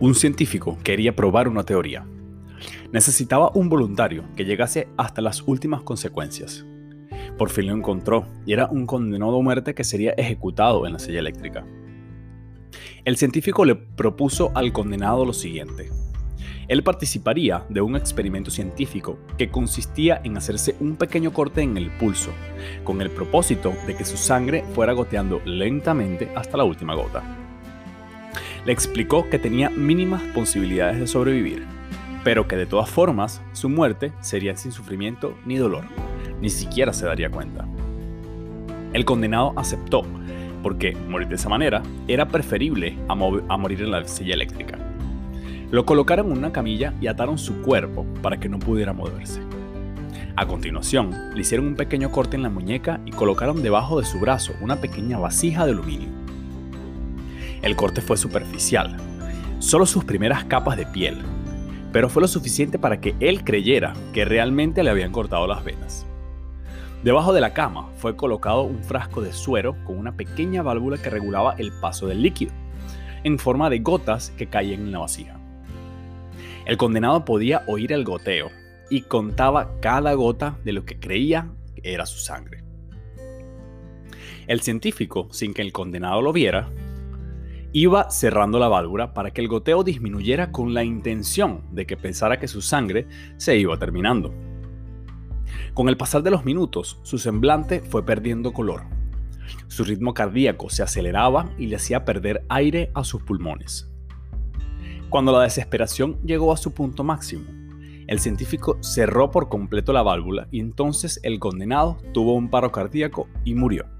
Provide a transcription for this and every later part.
Un científico quería probar una teoría. Necesitaba un voluntario que llegase hasta las últimas consecuencias. Por fin lo encontró y era un condenado a muerte que sería ejecutado en la silla eléctrica. El científico le propuso al condenado lo siguiente. Él participaría de un experimento científico que consistía en hacerse un pequeño corte en el pulso, con el propósito de que su sangre fuera goteando lentamente hasta la última gota le explicó que tenía mínimas posibilidades de sobrevivir, pero que de todas formas su muerte sería sin sufrimiento ni dolor, ni siquiera se daría cuenta. El condenado aceptó, porque morir de esa manera era preferible a, morir en la silla eléctrica. Lo colocaron en una camilla y ataron su cuerpo para que no pudiera moverse. A continuación, le hicieron un pequeño corte en la muñeca y colocaron debajo de su brazo una pequeña vasija de aluminio. El corte fue superficial, solo sus primeras capas de piel, pero fue lo suficiente para que él creyera que realmente le habían cortado las venas. Debajo de la cama fue colocado un frasco de suero con una pequeña válvula que regulaba el paso del líquido, en forma de gotas que caían en la vasija. El condenado podía oír el goteo y contaba cada gota de lo que creía era su sangre. El científico, sin que el condenado lo viera, Iba cerrando la válvula para que el goteo disminuyera con la intención de que pensara que su sangre se iba terminando. Con el pasar de los minutos, su semblante fue perdiendo color. Su ritmo cardíaco se aceleraba y le hacía perder aire a sus pulmones. Cuando la desesperación llegó a su punto máximo, el científico cerró por completo la válvula y entonces el condenado tuvo un paro cardíaco y murió.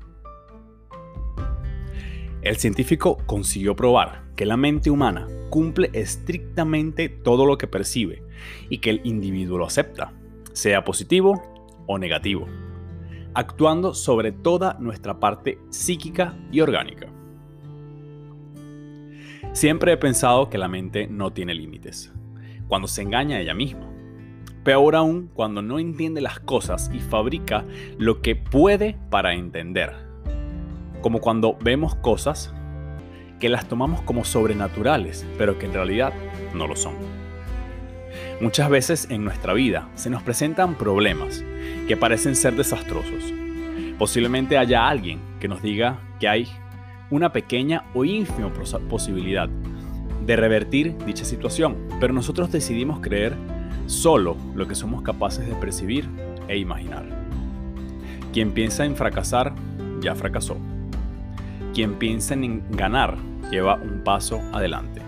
El científico consiguió probar que la mente humana cumple estrictamente todo lo que percibe y que el individuo lo acepta, sea positivo o negativo, actuando sobre toda nuestra parte psíquica y orgánica. Siempre he pensado que la mente no tiene límites, cuando se engaña a ella misma. Peor aún cuando no entiende las cosas y fabrica lo que puede para entender como cuando vemos cosas que las tomamos como sobrenaturales, pero que en realidad no lo son. Muchas veces en nuestra vida se nos presentan problemas que parecen ser desastrosos. Posiblemente haya alguien que nos diga que hay una pequeña o ínfima posibilidad de revertir dicha situación, pero nosotros decidimos creer solo lo que somos capaces de percibir e imaginar. Quien piensa en fracasar, ya fracasó. Quien piensa en ganar lleva un paso adelante.